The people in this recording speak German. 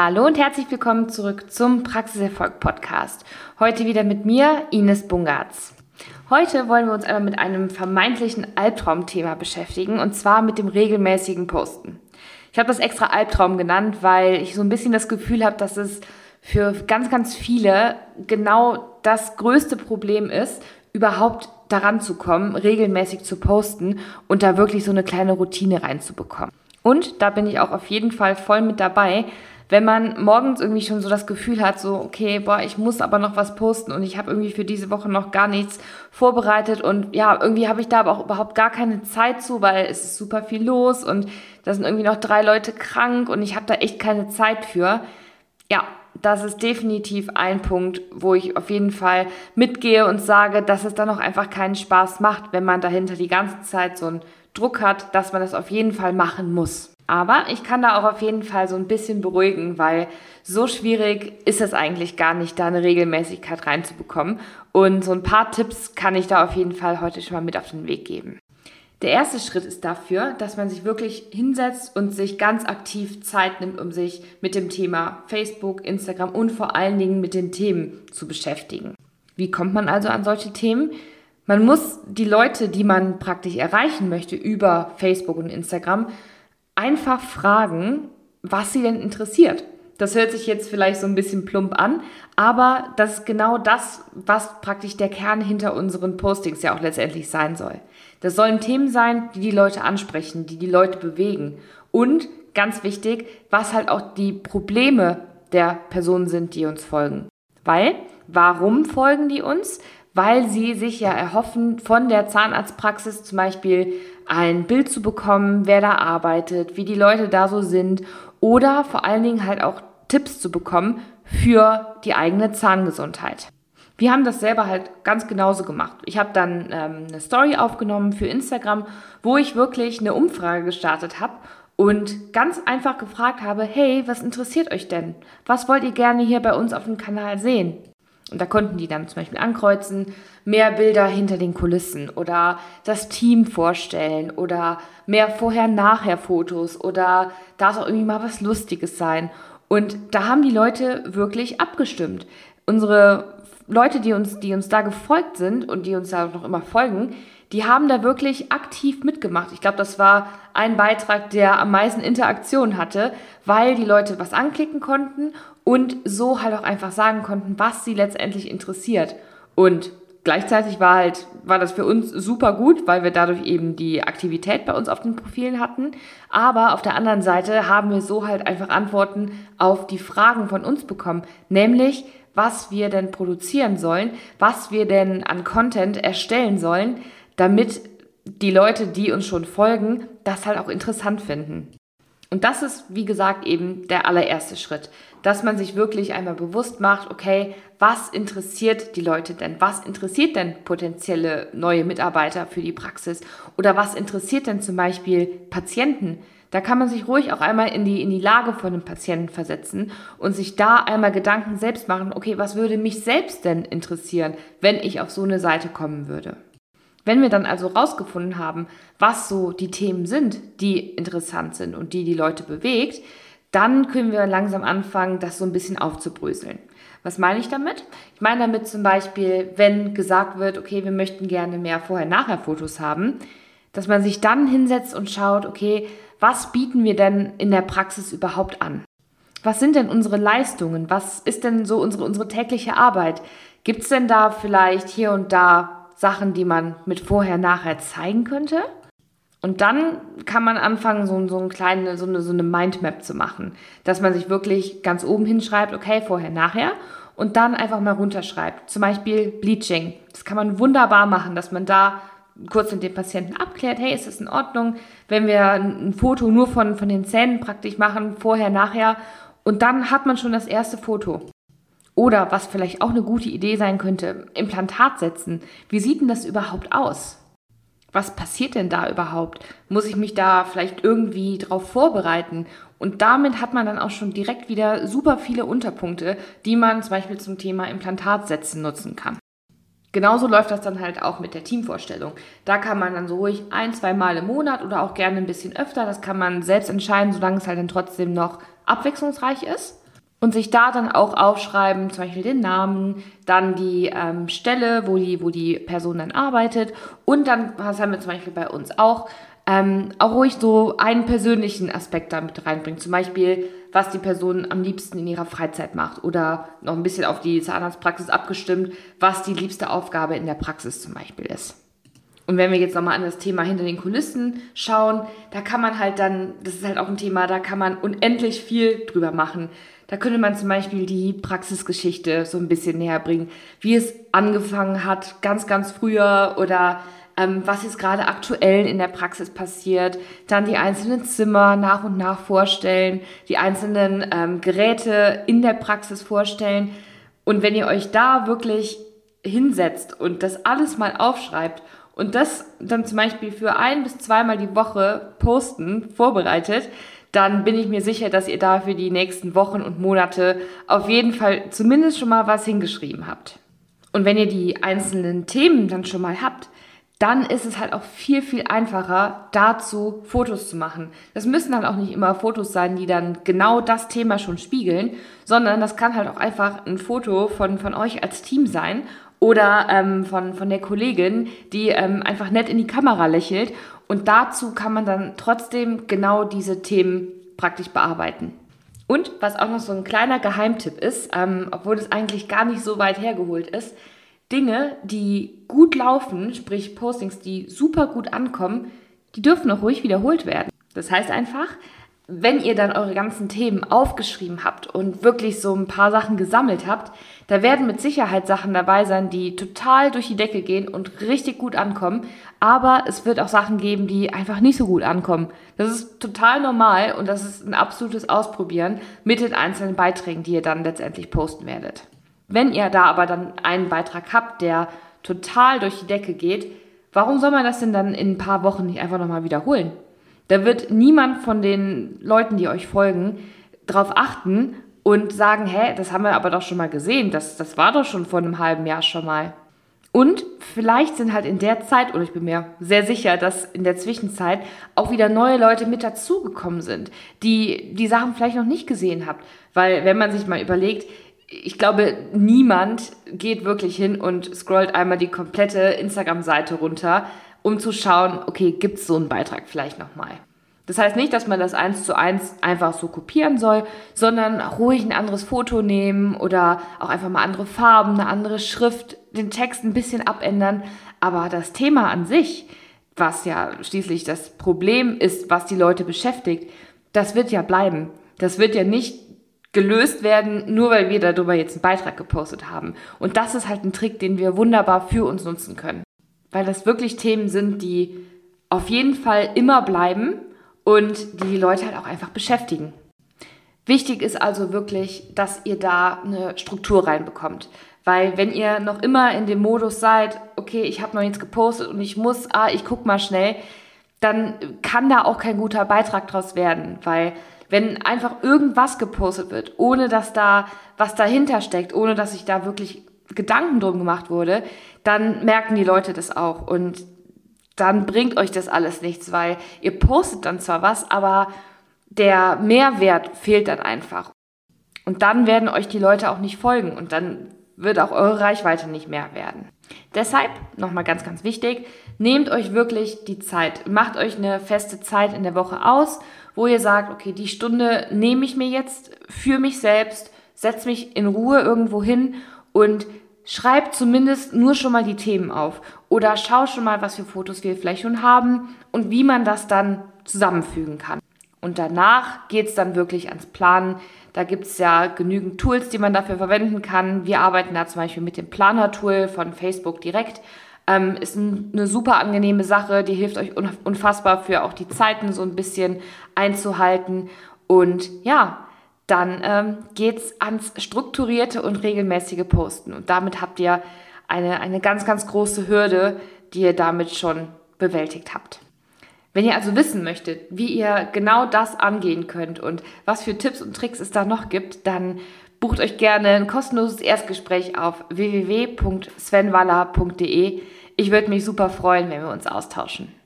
Hallo und herzlich willkommen zurück zum Praxiserfolg Podcast. Heute wieder mit mir, Ines Bungartz. Heute wollen wir uns einmal mit einem vermeintlichen Albtraumthema beschäftigen und zwar mit dem regelmäßigen Posten. Ich habe das extra Albtraum genannt, weil ich so ein bisschen das Gefühl habe, dass es für ganz, ganz viele genau das größte Problem ist, überhaupt daran zu kommen, regelmäßig zu posten und da wirklich so eine kleine Routine reinzubekommen. Und da bin ich auch auf jeden Fall voll mit dabei, wenn man morgens irgendwie schon so das Gefühl hat, so, okay, boah, ich muss aber noch was posten und ich habe irgendwie für diese Woche noch gar nichts vorbereitet und ja, irgendwie habe ich da aber auch überhaupt gar keine Zeit zu, weil es ist super viel los und da sind irgendwie noch drei Leute krank und ich habe da echt keine Zeit für. Ja, das ist definitiv ein Punkt, wo ich auf jeden Fall mitgehe und sage, dass es dann auch einfach keinen Spaß macht, wenn man dahinter die ganze Zeit so einen Druck hat, dass man das auf jeden Fall machen muss. Aber ich kann da auch auf jeden Fall so ein bisschen beruhigen, weil so schwierig ist es eigentlich gar nicht, da eine Regelmäßigkeit reinzubekommen. Und so ein paar Tipps kann ich da auf jeden Fall heute schon mal mit auf den Weg geben. Der erste Schritt ist dafür, dass man sich wirklich hinsetzt und sich ganz aktiv Zeit nimmt, um sich mit dem Thema Facebook, Instagram und vor allen Dingen mit den Themen zu beschäftigen. Wie kommt man also an solche Themen? Man muss die Leute, die man praktisch erreichen möchte über Facebook und Instagram, einfach fragen, was sie denn interessiert. Das hört sich jetzt vielleicht so ein bisschen plump an, aber das ist genau das, was praktisch der Kern hinter unseren Postings ja auch letztendlich sein soll. Das sollen Themen sein, die die Leute ansprechen, die die Leute bewegen. Und ganz wichtig, was halt auch die Probleme der Personen sind, die uns folgen. Weil, warum folgen die uns? Weil sie sich ja erhoffen, von der Zahnarztpraxis zum Beispiel ein Bild zu bekommen, wer da arbeitet, wie die Leute da so sind oder vor allen Dingen halt auch Tipps zu bekommen für die eigene Zahngesundheit. Wir haben das selber halt ganz genauso gemacht. Ich habe dann ähm, eine Story aufgenommen für Instagram, wo ich wirklich eine Umfrage gestartet habe und ganz einfach gefragt habe, hey, was interessiert euch denn? Was wollt ihr gerne hier bei uns auf dem Kanal sehen? Und da konnten die dann zum Beispiel ankreuzen, mehr Bilder hinter den Kulissen oder das Team vorstellen oder mehr Vorher-Nachher-Fotos oder darf auch irgendwie mal was Lustiges sein. Und da haben die Leute wirklich abgestimmt. Unsere Leute, die uns, die uns da gefolgt sind und die uns da noch immer folgen, die haben da wirklich aktiv mitgemacht. Ich glaube, das war ein Beitrag, der am meisten Interaktion hatte, weil die Leute was anklicken konnten und so halt auch einfach sagen konnten, was sie letztendlich interessiert. Und gleichzeitig war halt, war das für uns super gut, weil wir dadurch eben die Aktivität bei uns auf den Profilen hatten. Aber auf der anderen Seite haben wir so halt einfach Antworten auf die Fragen von uns bekommen, nämlich, was wir denn produzieren sollen, was wir denn an Content erstellen sollen, damit die Leute, die uns schon folgen, das halt auch interessant finden. Und das ist, wie gesagt, eben der allererste Schritt, dass man sich wirklich einmal bewusst macht, okay, was interessiert die Leute denn? Was interessiert denn potenzielle neue Mitarbeiter für die Praxis? Oder was interessiert denn zum Beispiel Patienten? Da kann man sich ruhig auch einmal in die, in die Lage von einem Patienten versetzen und sich da einmal Gedanken selbst machen, okay, was würde mich selbst denn interessieren, wenn ich auf so eine Seite kommen würde? Wenn wir dann also rausgefunden haben, was so die Themen sind, die interessant sind und die die Leute bewegt, dann können wir langsam anfangen, das so ein bisschen aufzubröseln. Was meine ich damit? Ich meine damit zum Beispiel, wenn gesagt wird, okay, wir möchten gerne mehr Vorher-Nachher-Fotos haben, dass man sich dann hinsetzt und schaut, okay, was bieten wir denn in der Praxis überhaupt an? Was sind denn unsere Leistungen? Was ist denn so unsere, unsere tägliche Arbeit? Gibt es denn da vielleicht hier und da Sachen, die man mit vorher, nachher zeigen könnte. Und dann kann man anfangen, so, so, ein kleine, so, eine, so eine Mindmap zu machen, dass man sich wirklich ganz oben hinschreibt, okay, vorher, nachher, und dann einfach mal runterschreibt. Zum Beispiel Bleaching. Das kann man wunderbar machen, dass man da kurz mit dem Patienten abklärt, hey, ist das in Ordnung, wenn wir ein Foto nur von, von den Zähnen praktisch machen, vorher, nachher, und dann hat man schon das erste Foto. Oder was vielleicht auch eine gute Idee sein könnte, Implantat setzen. Wie sieht denn das überhaupt aus? Was passiert denn da überhaupt? Muss ich mich da vielleicht irgendwie drauf vorbereiten? Und damit hat man dann auch schon direkt wieder super viele Unterpunkte, die man zum Beispiel zum Thema Implantat setzen nutzen kann. Genauso läuft das dann halt auch mit der Teamvorstellung. Da kann man dann so ruhig ein, zwei Mal im Monat oder auch gerne ein bisschen öfter, das kann man selbst entscheiden, solange es halt dann trotzdem noch abwechslungsreich ist und sich da dann auch aufschreiben, zum Beispiel den Namen, dann die ähm, Stelle, wo die, wo die Person dann arbeitet und dann, was haben wir zum Beispiel bei uns auch, ähm, auch ruhig so einen persönlichen Aspekt damit reinbringen. Zum Beispiel, was die Person am liebsten in ihrer Freizeit macht oder noch ein bisschen auf die Zahnarztpraxis abgestimmt, was die liebste Aufgabe in der Praxis zum Beispiel ist. Und wenn wir jetzt nochmal an das Thema hinter den Kulissen schauen, da kann man halt dann, das ist halt auch ein Thema, da kann man unendlich viel drüber machen. Da könnte man zum Beispiel die Praxisgeschichte so ein bisschen näher bringen, wie es angefangen hat, ganz, ganz früher oder ähm, was jetzt gerade aktuell in der Praxis passiert, dann die einzelnen Zimmer nach und nach vorstellen, die einzelnen ähm, Geräte in der Praxis vorstellen. Und wenn ihr euch da wirklich hinsetzt und das alles mal aufschreibt und das dann zum Beispiel für ein bis zweimal die Woche posten, vorbereitet, dann bin ich mir sicher, dass ihr da für die nächsten Wochen und Monate auf jeden Fall zumindest schon mal was hingeschrieben habt. Und wenn ihr die einzelnen Themen dann schon mal habt, dann ist es halt auch viel, viel einfacher, dazu Fotos zu machen. Das müssen dann auch nicht immer Fotos sein, die dann genau das Thema schon spiegeln, sondern das kann halt auch einfach ein Foto von, von euch als Team sein oder ähm, von, von der Kollegin, die ähm, einfach nett in die Kamera lächelt. Und dazu kann man dann trotzdem genau diese Themen praktisch bearbeiten. Und was auch noch so ein kleiner Geheimtipp ist, ähm, obwohl es eigentlich gar nicht so weit hergeholt ist, Dinge, die gut laufen, sprich Postings, die super gut ankommen, die dürfen auch ruhig wiederholt werden. Das heißt einfach, wenn ihr dann eure ganzen Themen aufgeschrieben habt und wirklich so ein paar Sachen gesammelt habt, da werden mit Sicherheit Sachen dabei sein, die total durch die Decke gehen und richtig gut ankommen. Aber es wird auch Sachen geben, die einfach nicht so gut ankommen. Das ist total normal und das ist ein absolutes Ausprobieren mit den einzelnen Beiträgen, die ihr dann letztendlich posten werdet. Wenn ihr da aber dann einen Beitrag habt, der total durch die Decke geht, warum soll man das denn dann in ein paar Wochen nicht einfach nochmal wiederholen? Da wird niemand von den Leuten, die euch folgen, darauf achten und sagen, hä, das haben wir aber doch schon mal gesehen, das, das war doch schon vor einem halben Jahr schon mal. Und vielleicht sind halt in der Zeit, oder ich bin mir sehr sicher, dass in der Zwischenzeit auch wieder neue Leute mit dazugekommen sind, die die Sachen vielleicht noch nicht gesehen habt. Weil wenn man sich mal überlegt, ich glaube, niemand geht wirklich hin und scrollt einmal die komplette Instagram-Seite runter, um zu schauen, okay, gibt es so einen Beitrag vielleicht nochmal. Das heißt nicht, dass man das eins zu eins einfach so kopieren soll, sondern ruhig ein anderes Foto nehmen oder auch einfach mal andere Farben, eine andere Schrift, den Text ein bisschen abändern. Aber das Thema an sich, was ja schließlich das Problem ist, was die Leute beschäftigt, das wird ja bleiben. Das wird ja nicht gelöst werden, nur weil wir darüber jetzt einen Beitrag gepostet haben. Und das ist halt ein Trick, den wir wunderbar für uns nutzen können weil das wirklich Themen sind, die auf jeden Fall immer bleiben und die die Leute halt auch einfach beschäftigen. Wichtig ist also wirklich, dass ihr da eine Struktur reinbekommt. Weil wenn ihr noch immer in dem Modus seid, okay, ich habe noch nichts gepostet und ich muss, ah, ich guck mal schnell, dann kann da auch kein guter Beitrag draus werden. Weil wenn einfach irgendwas gepostet wird, ohne dass da was dahinter steckt, ohne dass sich da wirklich Gedanken drum gemacht wurde, dann merken die Leute das auch und dann bringt euch das alles nichts, weil ihr postet dann zwar was, aber der Mehrwert fehlt dann einfach. Und dann werden euch die Leute auch nicht folgen und dann wird auch eure Reichweite nicht mehr werden. Deshalb, nochmal ganz, ganz wichtig, nehmt euch wirklich die Zeit. Macht euch eine feste Zeit in der Woche aus, wo ihr sagt, okay, die Stunde nehme ich mir jetzt für mich selbst, setze mich in Ruhe irgendwo hin und schreib zumindest nur schon mal die Themen auf oder schau schon mal, was für Fotos wir vielleicht schon haben und wie man das dann zusammenfügen kann. Und danach geht es dann wirklich ans Planen. Da gibt es ja genügend Tools, die man dafür verwenden kann. Wir arbeiten da zum Beispiel mit dem Planer-Tool von Facebook direkt. Ähm, ist ein, eine super angenehme Sache, die hilft euch unfassbar für auch die Zeiten so ein bisschen einzuhalten. Und ja, dann ähm, es ans strukturierte und regelmäßige Posten. Und damit habt ihr eine, eine ganz, ganz große Hürde, die ihr damit schon bewältigt habt. Wenn ihr also wissen möchtet, wie ihr genau das angehen könnt und was für Tipps und Tricks es da noch gibt, dann bucht euch gerne ein kostenloses Erstgespräch auf www.svenwaller.de. Ich würde mich super freuen, wenn wir uns austauschen.